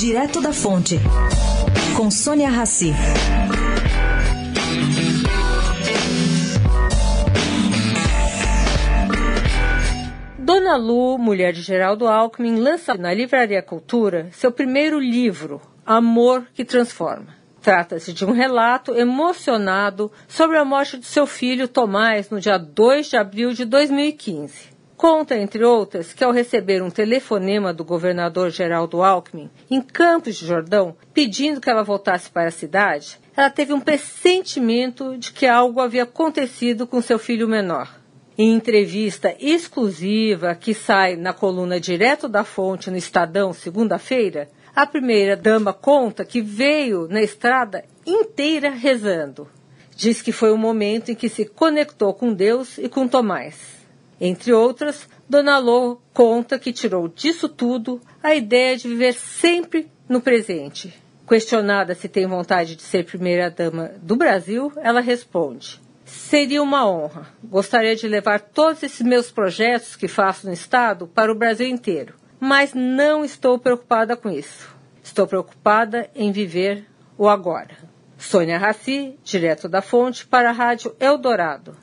Direto da Fonte, com Sônia Rassi. Dona Lu, mulher de Geraldo Alckmin, lança na Livraria Cultura seu primeiro livro, Amor que Transforma. Trata-se de um relato emocionado sobre a morte de seu filho Tomás no dia 2 de abril de 2015. Conta, entre outras, que ao receber um telefonema do governador Geraldo Alckmin em Campos de Jordão, pedindo que ela voltasse para a cidade, ela teve um pressentimento de que algo havia acontecido com seu filho menor. Em entrevista exclusiva que sai na coluna Direto da Fonte no Estadão, segunda-feira, a primeira dama conta que veio na estrada inteira rezando. Diz que foi o momento em que se conectou com Deus e com Tomás. Entre outras, Dona Lô conta que tirou disso tudo a ideia de viver sempre no presente. Questionada se tem vontade de ser primeira-dama do Brasil, ela responde: Seria uma honra. Gostaria de levar todos esses meus projetos que faço no Estado para o Brasil inteiro mas não estou preocupada com isso. Estou preocupada em viver o agora. Sônia Raci, direto da fonte, para a Rádio Eldorado.